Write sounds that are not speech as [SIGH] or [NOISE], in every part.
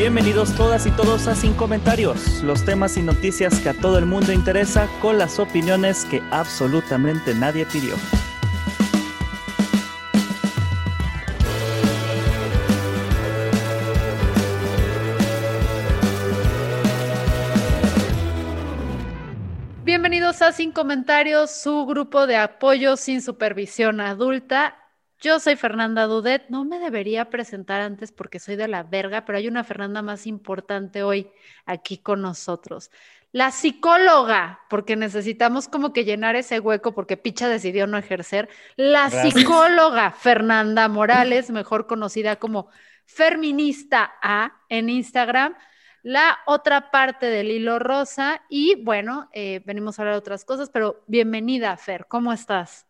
Bienvenidos todas y todos a Sin Comentarios, los temas y noticias que a todo el mundo interesa con las opiniones que absolutamente nadie pidió. Bienvenidos a Sin Comentarios, su grupo de apoyo sin supervisión adulta. Yo soy Fernanda Dudet, no me debería presentar antes porque soy de la verga, pero hay una Fernanda más importante hoy aquí con nosotros. La psicóloga, porque necesitamos como que llenar ese hueco porque Picha decidió no ejercer. La psicóloga [LAUGHS] Fernanda Morales, mejor conocida como Feminista A en Instagram la otra parte del hilo rosa y bueno, eh, venimos a hablar de otras cosas, pero bienvenida, Fer, ¿cómo estás?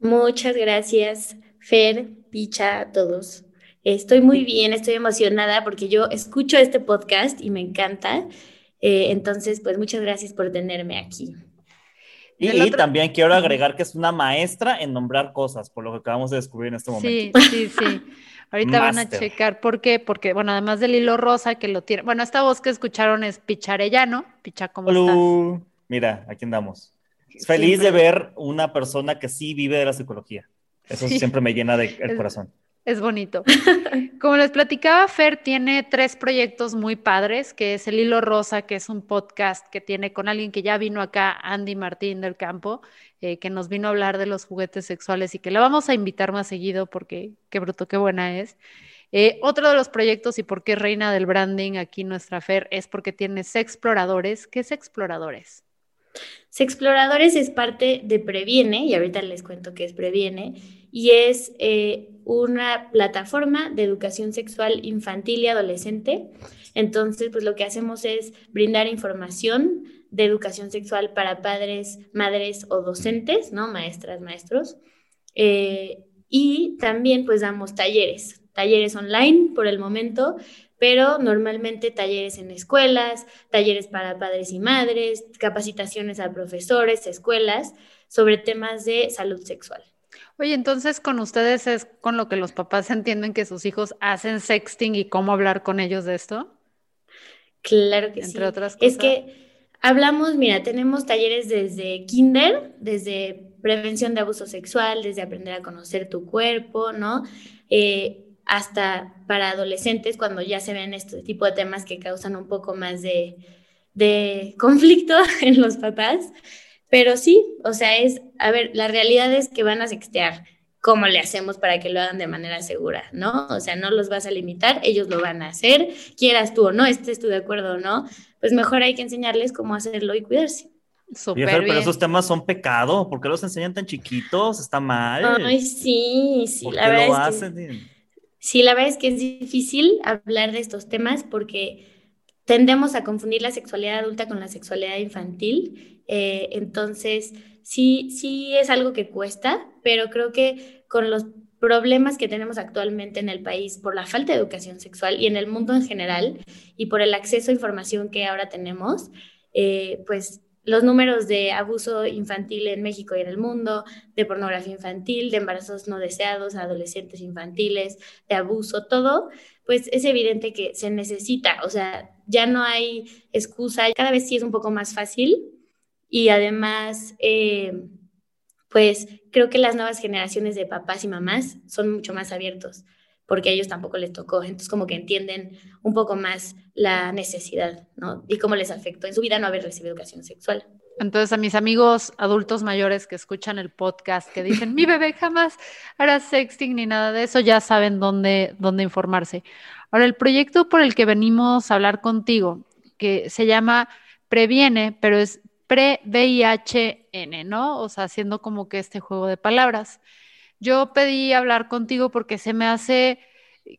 Muchas gracias, Fer, Picha, a todos. Estoy muy bien, estoy emocionada porque yo escucho este podcast y me encanta. Eh, entonces, pues muchas gracias por tenerme aquí. Y, también quiero agregar que es una maestra en nombrar cosas, por lo que acabamos de descubrir en este momento. Sí, sí, sí. Ahorita van a checar por qué, porque, bueno, además del hilo rosa que lo tiene. Bueno, esta voz que escucharon es Picharellano. Picha, ¿cómo estás? Mira, aquí andamos. Feliz de ver una persona que sí vive de la psicología. Eso siempre me llena de el corazón. Es bonito. [LAUGHS] Como les platicaba, Fer tiene tres proyectos muy padres, que es El Hilo Rosa, que es un podcast que tiene con alguien que ya vino acá, Andy Martín del Campo, eh, que nos vino a hablar de los juguetes sexuales y que la vamos a invitar más seguido porque qué bruto, qué buena es. Eh, otro de los proyectos y por qué reina del branding aquí nuestra Fer es porque tiene Exploradores. ¿Qué es Exploradores? Exploradores es parte de Previene, y ahorita les cuento qué es Previene, y es eh, una plataforma de educación sexual infantil y adolescente. Entonces, pues lo que hacemos es brindar información de educación sexual para padres, madres o docentes, ¿no? Maestras, maestros. Eh, y también pues damos talleres, talleres online por el momento, pero normalmente talleres en escuelas, talleres para padres y madres, capacitaciones a profesores, escuelas, sobre temas de salud sexual. Oye, entonces con ustedes es con lo que los papás entienden que sus hijos hacen sexting y cómo hablar con ellos de esto. Claro que sí. Entre otras cosas. Es que hablamos, mira, tenemos talleres desde kinder, desde prevención de abuso sexual, desde aprender a conocer tu cuerpo, ¿no? Eh, hasta para adolescentes cuando ya se ven este tipo de temas que causan un poco más de, conflicto [LAUGHS] en los papás. Pero sí, o sea, es, a ver, la realidad es que van a sextear. ¿Cómo le hacemos para que lo hagan de manera segura? ¿No? O sea, no los vas a limitar, ellos lo van a hacer, quieras tú o no, estés tú de acuerdo o no, pues mejor hay que enseñarles cómo hacerlo y cuidarse. Súper Pero esos temas son pecado, ¿por qué los enseñan tan chiquitos? Está mal. Ay, sí, sí, la verdad. es que... Sí, la verdad es que es difícil hablar de estos temas porque tendemos a confundir la sexualidad adulta con la sexualidad infantil. Eh, entonces, sí, sí es algo que cuesta, pero creo que con los problemas que tenemos actualmente en el país por la falta de educación sexual y en el mundo en general y por el acceso a información que ahora tenemos, eh, pues los números de abuso infantil en México y en el mundo, de pornografía infantil, de embarazos no deseados, adolescentes infantiles, de abuso, todo, pues es evidente que se necesita, o sea, ya no hay excusa, cada vez sí es un poco más fácil y además, eh, pues creo que las nuevas generaciones de papás y mamás son mucho más abiertos porque a ellos tampoco les tocó. Entonces, como que entienden un poco más la necesidad, ¿no? Y cómo les afectó en su vida no haber recibido educación sexual. Entonces, a mis amigos adultos mayores que escuchan el podcast, que dicen, mi bebé jamás hará sexting ni nada de eso, ya saben dónde, dónde informarse. Ahora, el proyecto por el que venimos a hablar contigo, que se llama Previene, pero es pre-VIHN, ¿no? O sea, haciendo como que este juego de palabras. Yo pedí hablar contigo porque se me hace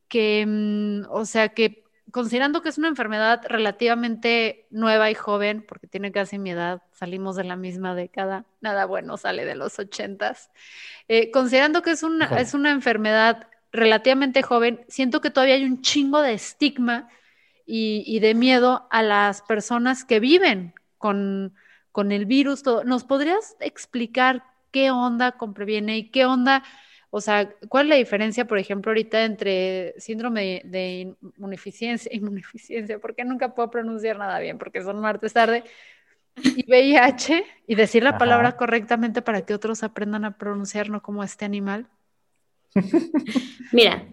que, mm, o sea, que considerando que es una enfermedad relativamente nueva y joven, porque tiene casi mi edad, salimos de la misma década, nada bueno sale de los ochentas, eh, considerando que es una, es una enfermedad relativamente joven, siento que todavía hay un chingo de estigma y, de miedo a las personas que viven con, con el virus. ¿Nos podrías explicar qué onda con Previene y qué onda? O sea, ¿cuál es la diferencia, por ejemplo, ahorita entre síndrome de inmunodeficiencia, [LAUGHS] inmunodeficiencia, porque nunca puedo pronunciar nada bien, porque son martes tarde, y VIH, y decir la palabra correctamente para que otros aprendan a pronunciarlo como este animal? [LAUGHS] Mira,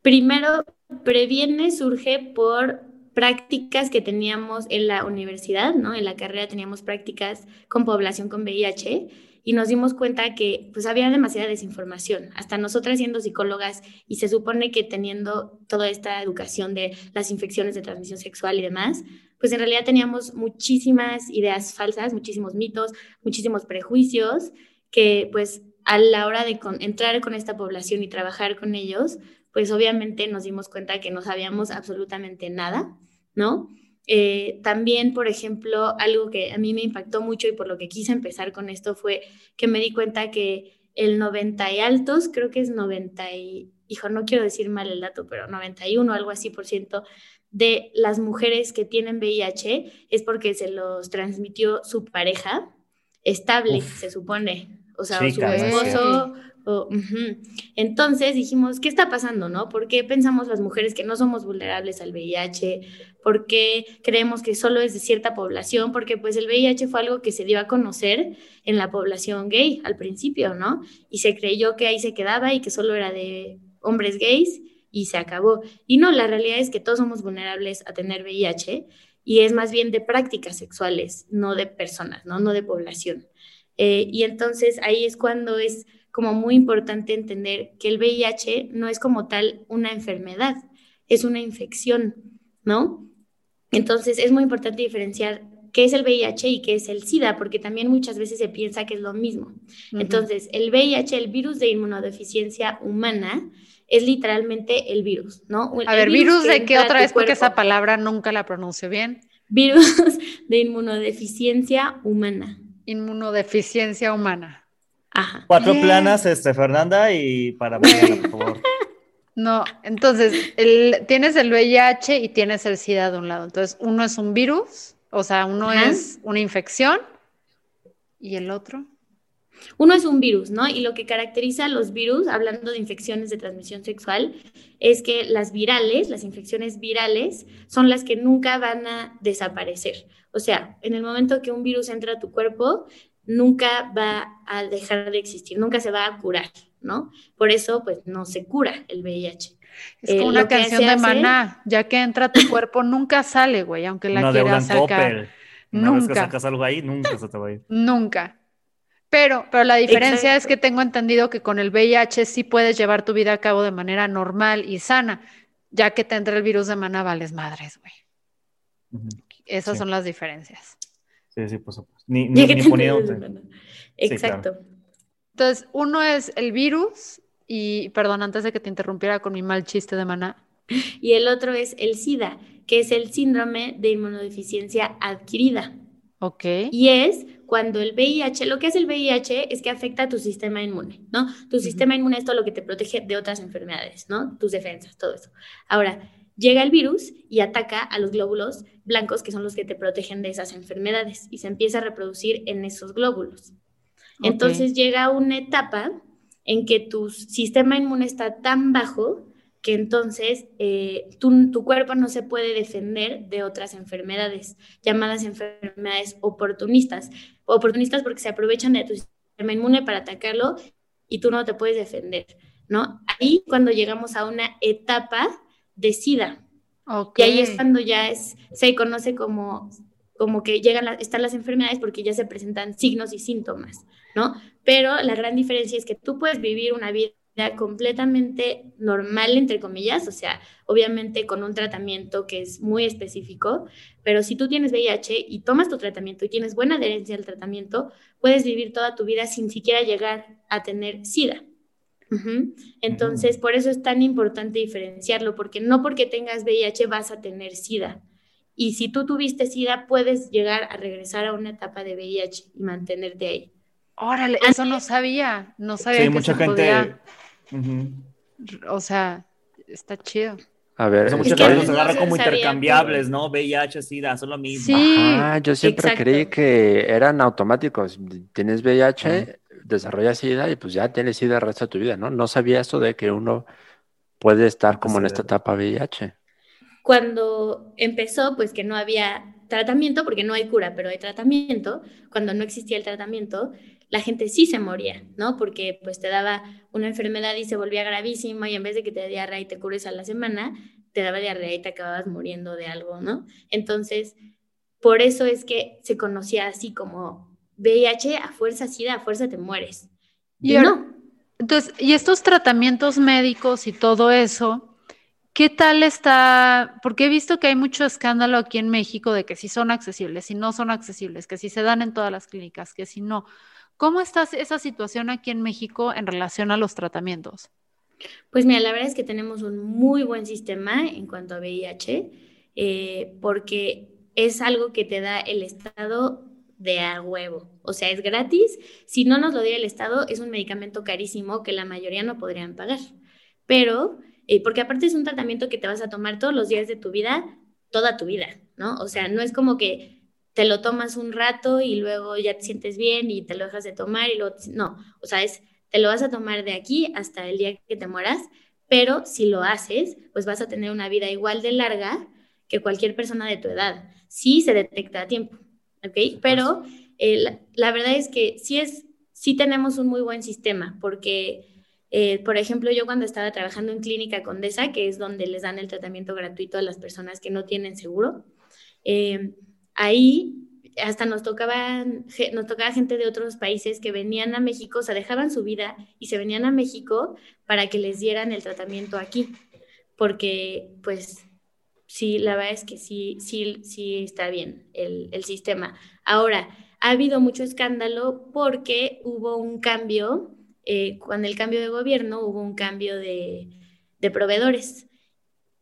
primero, previene surge por prácticas que teníamos en la universidad, ¿no? En la carrera teníamos prácticas con población con VIH y nos dimos cuenta que pues había demasiada desinformación, hasta nosotras siendo psicólogas y se supone que teniendo toda esta educación de las infecciones de transmisión sexual y demás, pues en realidad teníamos muchísimas ideas falsas, muchísimos mitos, muchísimos prejuicios que pues a la hora de entrar con esta población y trabajar con ellos, pues obviamente nos dimos cuenta que no sabíamos absolutamente nada, ¿no? Eh, también, por ejemplo, algo que a mí me impactó mucho y por lo que quise empezar con esto fue que me di cuenta que el 90 y altos, creo que es 90 y, hijo, no quiero decir mal el dato, pero 91, algo así por ciento, de las mujeres que tienen VIH es porque se los transmitió su pareja estable, se supone. O sea, su esposo entonces dijimos, ¿qué está pasando, no? ¿Por qué pensamos las mujeres que no somos vulnerables al VIH? ¿Por qué creemos que solo es de cierta población? Porque pues el VIH fue algo que se dio a conocer en la población gay al principio, ¿no? Y se creyó que ahí se quedaba y que solo era de hombres gays y se acabó. Y no, la realidad es que todos somos vulnerables a tener VIH y es más bien de prácticas sexuales, no de personas, ¿no? No de población. Eh, y entonces ahí es cuando es como muy importante entender que el VIH no es como tal una enfermedad, es una infección, ¿no? Entonces es muy importante diferenciar qué es el VIH y qué es el SIDA, porque también muchas veces se piensa que es lo mismo. Entonces, el VIH, el virus de inmunodeficiencia humana, es literalmente el virus, ¿no? a ver, virus, de qué otra vez, porque esa palabra nunca la pronuncio bien. Virus [LAUGHS] de inmunodeficiencia humana. Inmunodeficiencia humana. Cuatro planas, este, Fernanda, y para Mariana, por favor. [LAUGHS] No, entonces, el, tienes el VIH y tienes el SIDA de un lado. Entonces, uno es un virus, o sea, uno es una infección, y el otro. Uno es un virus, ¿no? Y lo que caracteriza a los virus, hablando de infecciones de transmisión sexual, es que las virales, las infecciones virales, son las que nunca van a desaparecer. O sea, en el momento que un virus entra a tu cuerpo, nunca va a dejar de existir, nunca se va a curar, ¿no? Por eso, pues, no se cura el VIH. Es como eh, una canción de maná, ya que entra a tu cuerpo, nunca sale, güey, aunque la quieras sacar. nunca. sacas algo ahí, nunca se te va a ir. Nunca. Pero, pero la diferencia es que tengo entendido que con el VIH sí puedes llevar tu vida a cabo de manera normal y sana, ya que te entra el virus de maná, vales madres, güey. Esas son las diferencias. Sí, sí, por supuesto. Ni, ni, Exacto. Entonces, uno es el virus, y perdón, antes de que te interrumpiera con mi mal chiste de maná. Y el otro es el SIDA, que es el síndrome de inmunodeficiencia adquirida. Ok. Y es cuando el VIH, lo que hace el VIH es que afecta a tu sistema inmune, ¿no? Tu sistema inmune es todo lo que te protege de otras enfermedades, ¿no? Tus defensas, todo eso. Ahora, llega el virus y ataca a los glóbulos blancos, que son los que te protegen de esas enfermedades, y se empieza a reproducir en esos glóbulos. Entonces llega una etapa en que tu sistema inmune está tan bajo que entonces eh, tu, tu, cuerpo no se puede defender de otras enfermedades, llamadas enfermedades oportunistas. Oportunistas porque se aprovechan de tu sistema inmune para atacarlo y tú no te puedes defender, ¿no? Ahí cuando llegamos a una etapa de SIDA. Y ahí es cuando ya es, se conoce como, como que llegan están las enfermedades porque ya se presentan signos y síntomas, ¿no? Pero la gran diferencia es que tú puedes vivir una vida completamente normal, entre comillas, o sea, obviamente con un tratamiento que es muy específico, pero si tú tienes VIH y tomas tu tratamiento y tienes buena adherencia al tratamiento, puedes vivir toda tu vida sin siquiera llegar a tener SIDA. Entonces, por eso es tan importante diferenciarlo, porque no porque tengas VIH vas a tener SIDA. Y si tú tuviste SIDA, puedes llegar a regresar a una etapa de VIH y mantenerte ahí. Órale, eso no sabía, no sabía que mucha gente... podía... O sea, está chido. A ver, o muchos los agarran como intercambiables, ¿no? VIH, SIDA, son lo mismo. Sí, yo siempre creí que eran automáticos. Tienes VIH, desarrollas SIDA y pues ya tienes SIDA el resto de tu vida, ¿no? No sabía esto de que uno puede estar como en esta etapa VIH. Cuando empezó, pues que no había tratamiento, porque no hay cura, pero hay tratamiento, cuando no existía el tratamiento, la gente sí se moría, ¿no? Porque pues te daba una enfermedad y se volvía gravísima y en vez de que te dé diarrea y te cures a la semana, te daba diarrea y te acababas muriendo de algo, ¿no? Entonces, por eso es que se conocía así como VIH a fuerza SIDA, a fuerza te mueres. Y, no. Entonces, y estos tratamientos médicos y todo eso, ¿Qué tal está? Porque he visto que hay mucho escándalo aquí en México de que si son accesibles, si no son accesibles, que si se dan en todas las clínicas, que si no. ¿Cómo está esa situación aquí en México en relación a los tratamientos? Pues mira, la verdad es que tenemos un muy buen sistema en cuanto a VIH, eh, porque es algo que te da el Estado de a huevo. O sea, es gratis. Si no nos lo diera el Estado, es un medicamento carísimo que la mayoría no podrían pagar. Pero, eh, porque aparte es un tratamiento que te vas a tomar todos los días de tu vida, toda tu vida, ¿no? O sea, no es como que te lo tomas un rato y luego ya te sientes bien y te lo dejas de tomar y luego, no, o sea, es, te lo vas a tomar de aquí hasta el día que te mueras, pero si lo haces, pues vas a tener una vida igual de larga que cualquier persona de tu edad, si se detecta a tiempo, ¿ok? Pero eh, la, verdad es que sí, es, sí tenemos un muy buen sistema, porque... Eh, por ejemplo, yo cuando estaba trabajando en Clínica Condesa, que es donde les dan el tratamiento gratuito a las personas que no tienen seguro, eh, ahí hasta nos tocaban, nos tocaba gente de otros países que venían a México, o sea, dejaban su vida y se venían a México para que les dieran el tratamiento aquí, porque pues sí, la verdad es que sí, sí, sí está bien el, sistema. Ahora, ha habido mucho escándalo porque hubo un cambio, eh, con el cambio de gobierno hubo un cambio de, de proveedores.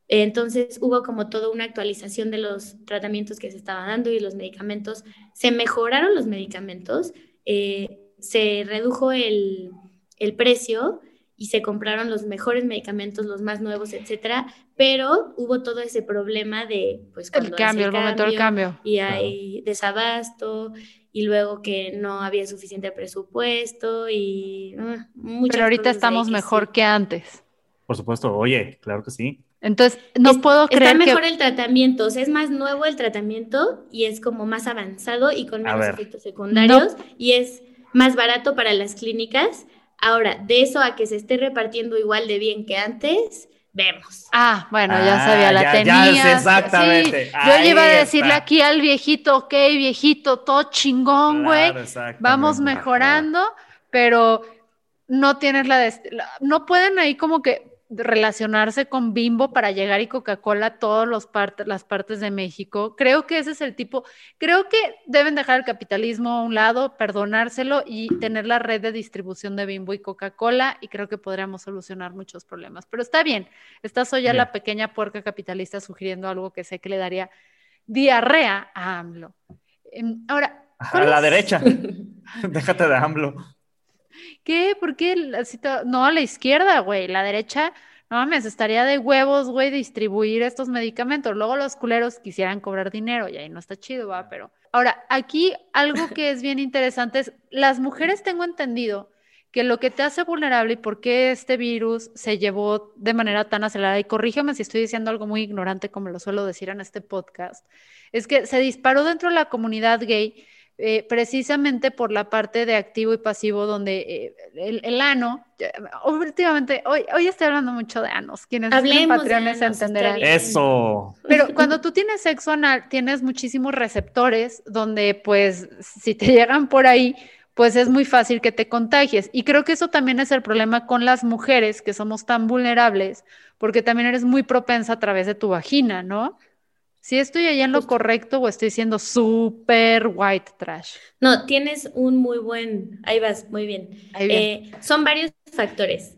Entonces hubo como toda una actualización de los tratamientos que se estaban dando y los medicamentos. Se mejoraron los medicamentos, eh, se redujo el, precio y se compraron los mejores medicamentos, los más nuevos, etcétera, pero hubo todo ese problema de pues el cambio, el, momento del cambio y hay desabasto y luego que no había suficiente presupuesto y uh, Pero ahorita estamos mejor que antes. Por supuesto, oye, claro que sí. Entonces, no puedo creer está mejor el tratamiento, o sea, es más nuevo el tratamiento y es como más avanzado y con menos efectos secundarios y es más barato para las clínicas. Ahora, de eso a que se esté repartiendo igual de bien que antes, vemos. Ah, bueno, ya sabía, ah, la tenía. exactamente. yo iba a decirle aquí al viejito, ok, viejito, todo chingón, güey. Vamos mejorando, pero no tienes la, no pueden ahí como que relacionarse con Bimbo para llegar y Coca-Cola a todas las partes de México. Creo que ese es el tipo, creo que deben dejar el capitalismo a un lado, perdonárselo y tener la red de distribución de Bimbo y Coca-Cola y creo que podríamos solucionar muchos problemas. Pero está bien, esta soy ya la pequeña puerca capitalista sugiriendo algo que sé que le daría diarrea a AMLO. Em, ahora, a la derecha, [LAUGHS] déjate de AMLO. ¿Qué? ¿Por qué? No, a la izquierda, güey. La derecha, no mames, estaría de huevos, güey, distribuir estos medicamentos. Luego los culeros quisieran cobrar dinero y ahí no está chido, va, pero. Ahora, aquí algo [LAUGHS] que es bien interesante es, las mujeres tengo entendido que lo que te hace vulnerable y por qué este virus se llevó de manera tan acelerada, y corrígeme si estoy diciendo algo muy ignorante como lo suelo decir en este podcast, es que se disparó dentro de la comunidad gay eh, precisamente por la parte de activo y pasivo, donde eh, el, ano, últimamente, hoy, hoy estoy hablando mucho de anos, quienes son patrones entenderán. Eso. Pero cuando tú tienes sexo anal, tienes muchísimos receptores donde, pues, si te llegan por ahí, pues es muy fácil que te contagies. Y creo que eso también es el problema con las mujeres que somos tan vulnerables, porque también eres muy propensa a través de tu vagina, ¿no? Si estoy allá en lo correcto o estoy siendo súper white trash. No, tienes un muy buen, ahí vas, muy bien. Eh, son varios factores,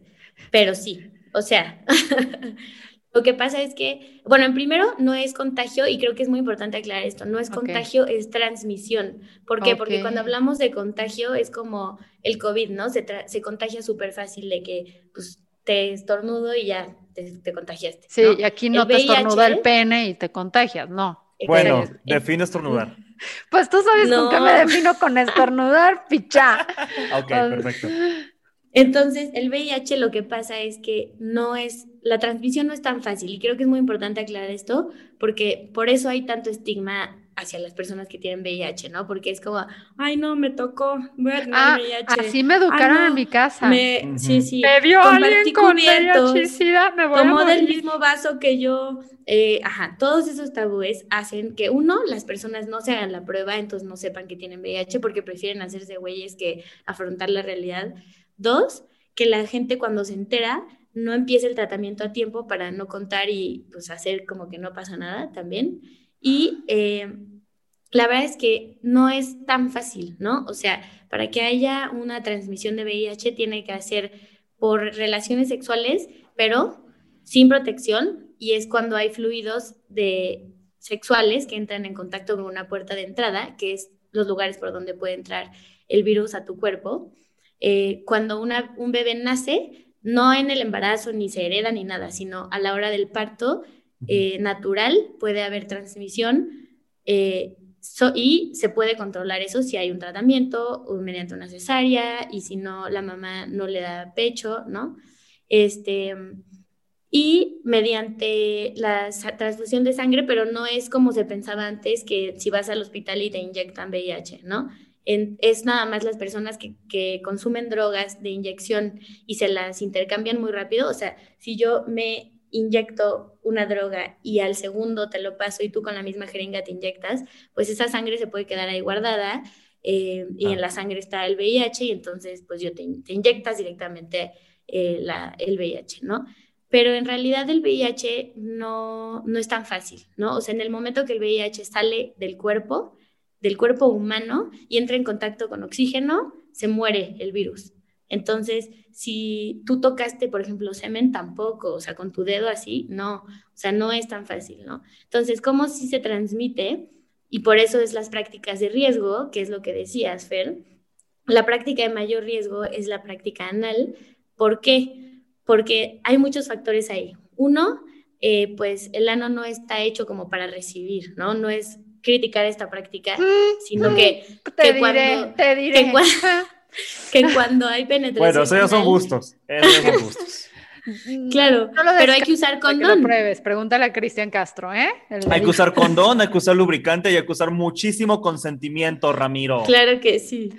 pero sí, o sea, [LAUGHS] lo que pasa es que, bueno, en primero no es contagio y creo que es muy importante aclarar esto, no es contagio, es transmisión. ¿Por qué? Porque cuando hablamos de contagio es como el COVID, ¿no? Se, se contagia súper fácil de que pues, te estornudo y ya te, contagiaste. Sí, y aquí no te estornuda el pene y te contagias, no. Bueno, define estornudar. [LAUGHS] Pues tú sabes con qué me defino con estornudar, picha. [LAUGHS] ok, perfecto. Entonces, el VIH lo que pasa es que no es, la transmisión no es tan fácil y creo que es muy importante aclarar esto porque por eso hay tanto estigma hacia las personas que tienen VIH, ¿no? Porque es como, ay, no, me tocó, voy a tener ah, VIH. Así me educaron en mi casa. Me, Sí, sí. Me vio alguien con VIH, me voy tomó del mismo vaso que yo. Eh, ajá, todos esos tabúes hacen que, uno, las personas no se hagan la prueba, entonces no sepan que tienen VIH porque prefieren hacerse güeyes que afrontar la realidad. Dos, que la gente cuando se entera no empiece el tratamiento a tiempo para no contar y pues hacer como que no pasa nada también. Y eh, la verdad es que no es tan fácil, ¿no? O sea, para que haya una transmisión de VIH tiene que hacer por relaciones sexuales, pero sin protección, y es cuando hay fluidos de sexuales que entran en contacto con una puerta de entrada, que es los lugares por donde puede entrar el virus a tu cuerpo. Eh, cuando un bebé nace, no en el embarazo ni se hereda ni nada, sino a la hora del parto, eh, natural, puede haber transmisión eh, y se puede controlar eso si hay un tratamiento o mediante una cesárea y si no, la mamá no le da pecho, ¿no? Este, y mediante la transfusión de sangre, pero no es como se pensaba antes, que si vas al hospital y te inyectan VIH, ¿no? es nada más las personas que, que, consumen drogas de inyección y se las intercambian muy rápido. O sea, si yo me inyecto una droga y al segundo te lo paso y tú con la misma jeringa te inyectas, pues esa sangre se puede quedar ahí guardada eh, y en la sangre está el VIH y entonces pues yo te, inyectas directamente eh, la, el VIH, ¿no? Pero en realidad el VIH no, no es tan fácil, ¿no? O sea, en el momento que el VIH sale del cuerpo, del cuerpo humano y entra en contacto con oxígeno, se muere el virus. Entonces, si tú tocaste, por ejemplo, semen, tampoco, o sea, con tu dedo así, no, o sea, no es tan fácil, ¿no? Entonces, ¿cómo si se transmite? Y por eso es las prácticas de riesgo, que es lo que decías, Fer. La práctica de mayor riesgo es la práctica anal. ¿Por qué? Porque hay muchos factores ahí. Uno, eh, pues el ano no está hecho como para recibir, ¿no? No es criticar esta práctica, mm, sino que, te diré, te diré. que [LAUGHS] [LAUGHS] cuando hay penetración. Bueno, esos son gustos. Esos son gustos. Claro, pero hay que usar condón. Que pruebes, pregúntale a Cristian Castro, ¿eh? hay que usar condón, hay que usar [LAUGHS] lubricante y hay que usar muchísimo consentimiento, Ramiro. Claro que sí.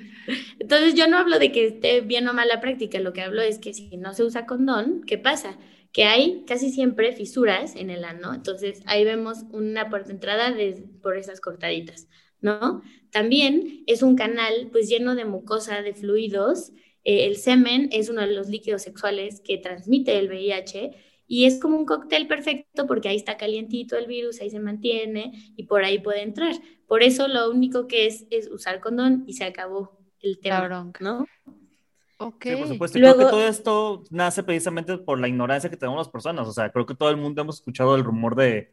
Entonces yo no hablo de que esté bien o mal la práctica, lo que hablo es que si no se usa condón, ¿qué pasa? Que hay casi siempre fisuras en el ano, entonces ahí vemos una puerta de entrada de, por esas cortaditas. ¿No? También es un canal pues lleno de mucosa, de fluidos. Eh, el semen es uno de los líquidos sexuales que transmite el VIH y es como un cóctel perfecto porque ahí está calientito el virus, ahí se mantiene y por ahí puede entrar. Por eso lo único que es es usar condón y se acabó el tema, ¿no? Ok. Sí, por supuesto. Creo que todo esto nace precisamente por la ignorancia que tenemos las personas. O sea, creo que todo el mundo hemos escuchado el rumor de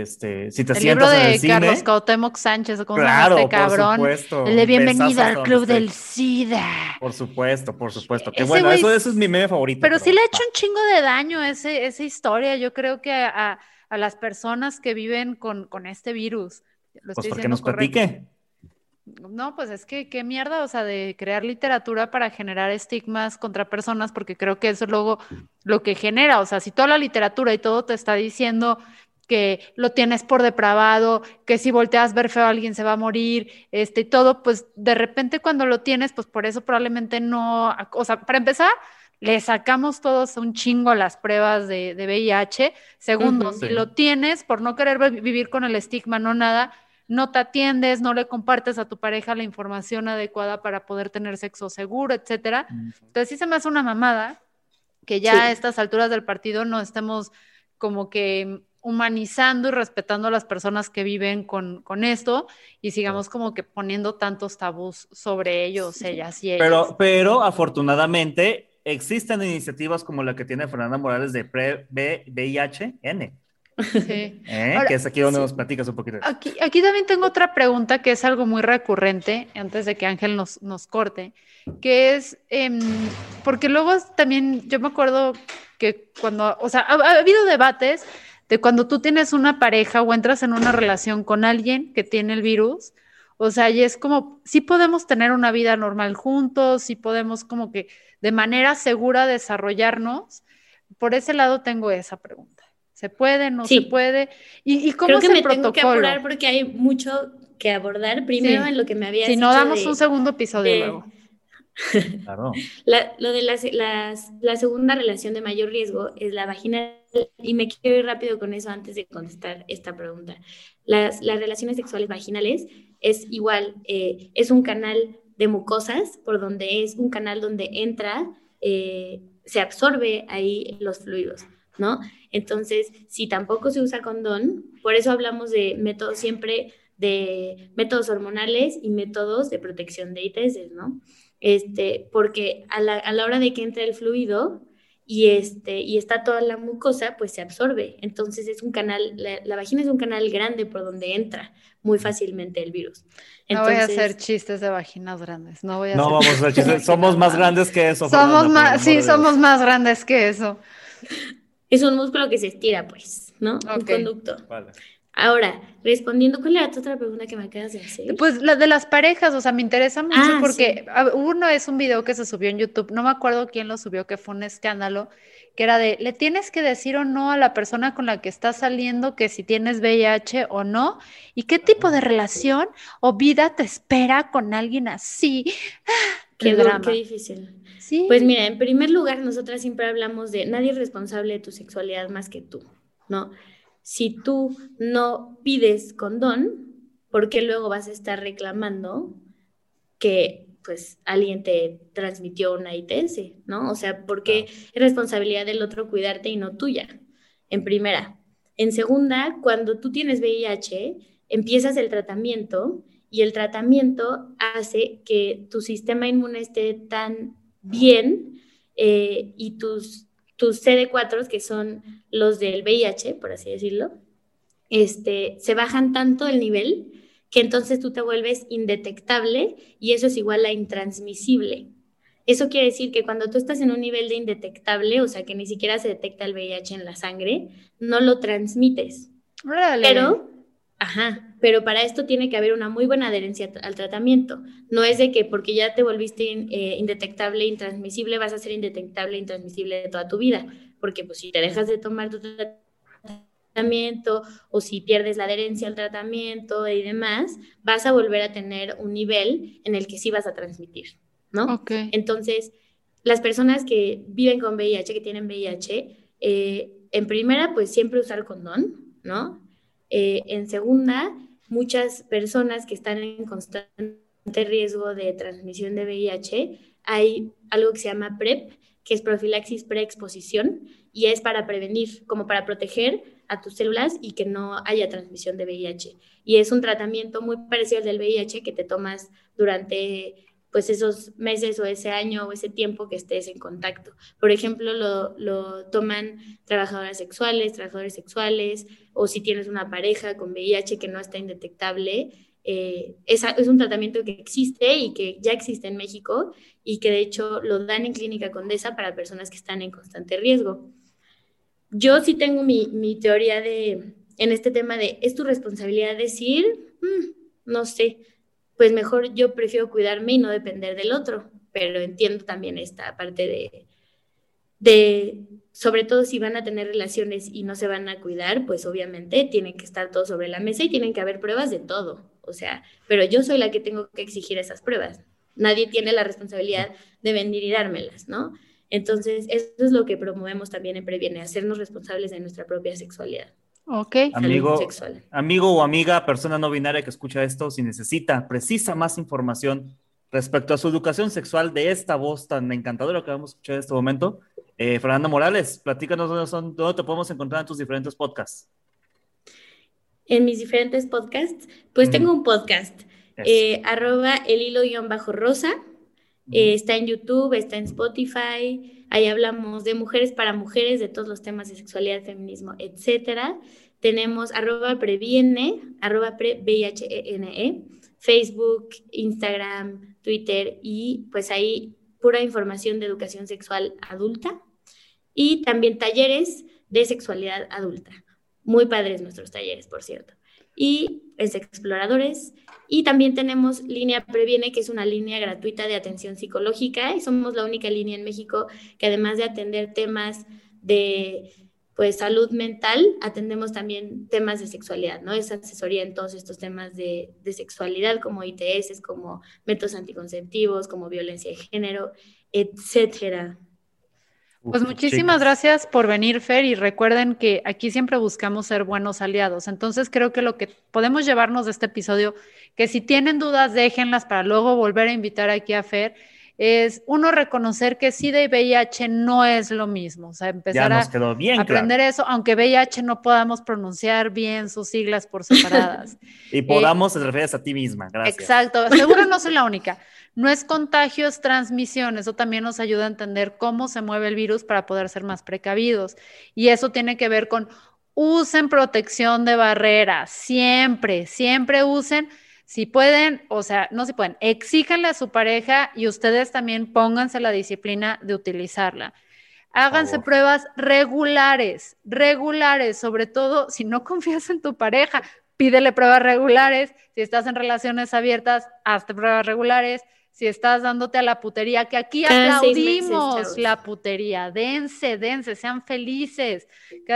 este, si te el libro de Carlos Cuauhtémoc Sánchez, ¿cómo claro, este cabrón? Por supuesto. El de Bienvenida al Club del SIDA. Por supuesto, por supuesto. Que bueno, eso, eso, es mi meme favorito. Pero, sí le ha hecho un chingo de daño ese, esa historia. Yo creo que a, a las personas que viven con, con este virus. Lo pues porque nos platique. No, pues es que qué mierda, o sea, de crear literatura para generar estigmas contra personas, porque creo que eso es luego lo que genera, o sea, si toda la literatura y todo te está diciendo que lo tienes por depravado, que si volteas a ver feo a alguien se va a morir, este, todo, pues de repente cuando lo tienes, pues por eso probablemente no, o sea, para empezar, le sacamos todos un chingo las pruebas de, VIH. Segundo, si lo tienes, por no querer vivir con el estigma, no nada, no te atiendes, no le compartes a tu pareja la información adecuada para poder tener sexo seguro, etcétera. Entonces sí se me hace una mamada que ya a estas alturas del partido no estemos como que humanizando y respetando a las personas que viven con, con esto y sigamos como que poniendo tantos tabús sobre ellos, ellas y ellos. Pero, pero afortunadamente existen iniciativas como la que tiene Fernanda Morales de VIH-N. Sí. [LAUGHS] ¿Eh? que es aquí donde nos platicas un poquito. Aquí, aquí también tengo otra pregunta que es algo muy recurrente, antes de que Ángel nos, nos corte, que es, em, porque luego también, yo me acuerdo que cuando, o sea, ha, habido debates de cuando tú tienes una pareja o entras en una relación con alguien que tiene el virus, o sea, y es como, sí podemos tener una vida normal juntos, sí podemos como que de manera segura desarrollarnos. Por ese lado tengo esa pregunta. ¿Se puede? ¿No se puede? ¿Y, y cómo Creo que me tengo que apurar porque hay mucho que abordar. Primero en lo que me había Si no, damos un segundo episodio luego. Claro. [LAUGHS] lo de las, la segunda relación de mayor riesgo es la vagina, y me quiero ir rápido con eso antes de contestar esta pregunta. Las, las relaciones sexuales vaginales es igual, eh, es un canal de mucosas, por donde es un canal donde entra, eh, se absorbe ahí los fluidos, ¿no? Entonces, si tampoco se usa condón, por eso hablamos de métodos siempre de métodos hormonales y métodos de protección de ITS, ¿no? este, porque a la, a la hora de que entra el fluido y, este, y está toda la mucosa, pues se absorbe. Entonces es un canal, la, vagina es un canal grande por donde entra muy fácilmente el virus. no voy a hacer chistes de vaginas grandes, no voy a No vamos a hacer chistes, [LAUGHS] somos más grandes que eso. Somos más, sí, somos más grandes que eso. Es un músculo que se estira, pues, ¿no? Un conducto. Vale. Ahora, respondiendo, ¿cuál era tu otra pregunta que me acabas de hacer? Pues la de las parejas, o sea, me interesa mucho ah, porque uno es un video que se subió en YouTube, no me acuerdo quién lo subió, que fue un escándalo, que era de, le tienes que decir o no a la persona con la que estás saliendo que si tienes VIH o no, y qué tipo de relación o vida te espera con alguien así. Qué, drama. Qué difícil. ¿Sí? Pues mira, en primer lugar, nosotras siempre hablamos de nadie es responsable de tu sexualidad más que tú, ¿no? Si tú no pides condón, ¿por qué luego vas a estar reclamando que pues alguien te transmitió una ITS, ¿no? O sea, porque es responsabilidad del otro cuidarte y no tuya, en primera. En segunda, cuando tú tienes VIH, empiezas el tratamiento y el tratamiento hace que tu sistema inmune esté tan bien eh, y tus tus CD4, que son los del VIH, por así decirlo, este, se bajan tanto el nivel que entonces tú te vuelves indetectable y eso es igual a intransmisible. Eso quiere decir que cuando tú estás en un nivel de indetectable, o sea, que ni siquiera se detecta el VIH en la sangre, no lo transmites. Pero, ajá, pero para esto tiene que haber una muy buena adherencia al tratamiento. No es de que porque ya te volviste eh, indetectable, intransmisible, vas a ser indetectable, intransmisible toda tu vida, porque pues si te dejas de tomar tu tratamiento o si pierdes la adherencia al tratamiento y demás, vas a volver a tener un nivel en el que sí vas a transmitir, ¿no? Entonces, las personas que viven con VIH, que tienen VIH, eh, en primera, pues siempre usar condón, ¿no? Eh, en segunda, muchas personas que están en constante riesgo de transmisión de VIH, hay algo que se llama PrEP, que es profilaxis preexposición, y es para prevenir, como para proteger a tus células y que no haya transmisión de VIH. Y es un tratamiento muy parecido al del VIH que te tomas durante pues esos meses o ese año o ese tiempo que estés en contacto. Por ejemplo, lo, toman trabajadoras sexuales, trabajadores sexuales, o si tienes una pareja con VIH que no está indetectable. Eh, es, es, un tratamiento que existe y que ya existe en México y que de hecho lo dan en Clínica Condesa para personas que están en constante riesgo. Yo sí tengo mi, mi teoría de, en este tema de, es tu responsabilidad decir, mm, no sé, pues mejor yo prefiero cuidarme y no depender del otro, pero entiendo también esta parte de, de, sobre todo si van a tener relaciones y no se van a cuidar, pues obviamente tienen que estar todo sobre la mesa y tienen que haber pruebas de todo, o sea, pero yo soy la que tengo que exigir esas pruebas. Nadie tiene la responsabilidad de venir y dármelas, ¿no? Entonces, eso es lo que promovemos también en Previene, hacernos responsables de nuestra propia sexualidad. Ok. Amigo, amigo o amiga, persona no binaria que escucha esto, si necesita, precisa más información respecto a su educación sexual de esta voz tan encantadora que vamos a escuchar en este momento, eh, Fernanda Morales, platícanos dónde, son, dónde te podemos encontrar en tus diferentes podcasts. En mis diferentes podcasts, pues tengo un podcast, eh, arroba el hilo-rosa, eh, está en YouTube, está en Spotify, ahí hablamos de mujeres para mujeres, de todos los temas de sexualidad, feminismo, etcétera. Tenemos arroba previene, arroba pre e, Facebook, Instagram, Twitter y pues ahí pura información de educación sexual adulta y también talleres de sexualidad adulta. Muy padres nuestros talleres, por cierto. Y es Exploradores. Y también tenemos Línea Previene, que es una línea gratuita de atención psicológica. Y somos la única línea en México que además de atender temas de pues salud mental, atendemos también temas de sexualidad, ¿no? Es asesoría en todos estos temas de, de sexualidad, como ITS, como métodos anticonceptivos, como violencia de género, etcétera. Pues muchísimas gracias por venir, Fer, y recuerden que aquí siempre buscamos ser buenos aliados. Entonces creo que lo que podemos llevarnos de este episodio, que si tienen dudas, déjenlas para luego volver a invitar aquí a Fer, es uno reconocer que SIDA y VIH no es lo mismo, o sea, empezar a aprender eso, aunque VIH no podamos pronunciar bien sus siglas por separadas. [LAUGHS] y podamos, te refieres a ti misma, gracias. Exacto, seguro no soy la única. No es contagio, es transmisión. Eso también nos ayuda a entender cómo se mueve el virus para poder ser más precavidos. Y eso tiene que ver con usen protección de barrera, siempre, siempre usen. Si pueden, o sea, no si pueden, exíjanle a su pareja y ustedes también pónganse la disciplina de utilizarla. Háganse pruebas regulares, regulares, sobre todo si no [LAUGHS] confías en tu pareja, pídele pruebas regulares. Si estás en relaciones abiertas, hazte pruebas regulares si estás dándote a la putería, que aquí aplaudimos la putería, dense, dense, sean felices.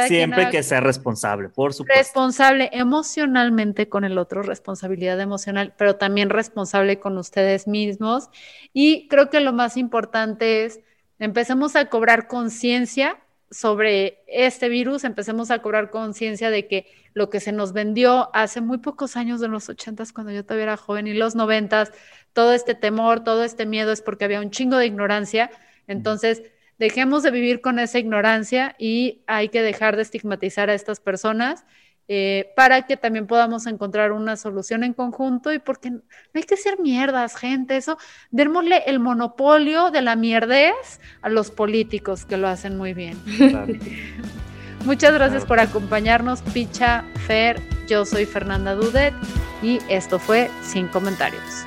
Siempre que sea responsable, por supuesto. Responsable emocionalmente con el otro, responsabilidad emocional, pero también responsable con ustedes mismos. Y creo que lo más importante es, empecemos a cobrar conciencia sobre este virus, empecemos a cobrar conciencia de que lo que se nos vendió hace muy pocos años de los ochentas, cuando yo todavía era joven, y los noventas, todo este temor, todo este miedo es porque había un chingo de ignorancia. Entonces, dejemos de vivir con esa ignorancia y hay que dejar de estigmatizar a estas personas eh, para que también podamos encontrar una solución en conjunto y porque no hay que ser mierdas, gente, eso, démosle el monopolio de la mierdez a los políticos que lo hacen muy bien. [LAUGHS] Muchas gracias por acompañarnos, Picha, Fer, yo soy Fernanda Dudet y esto fue Sin Comentarios.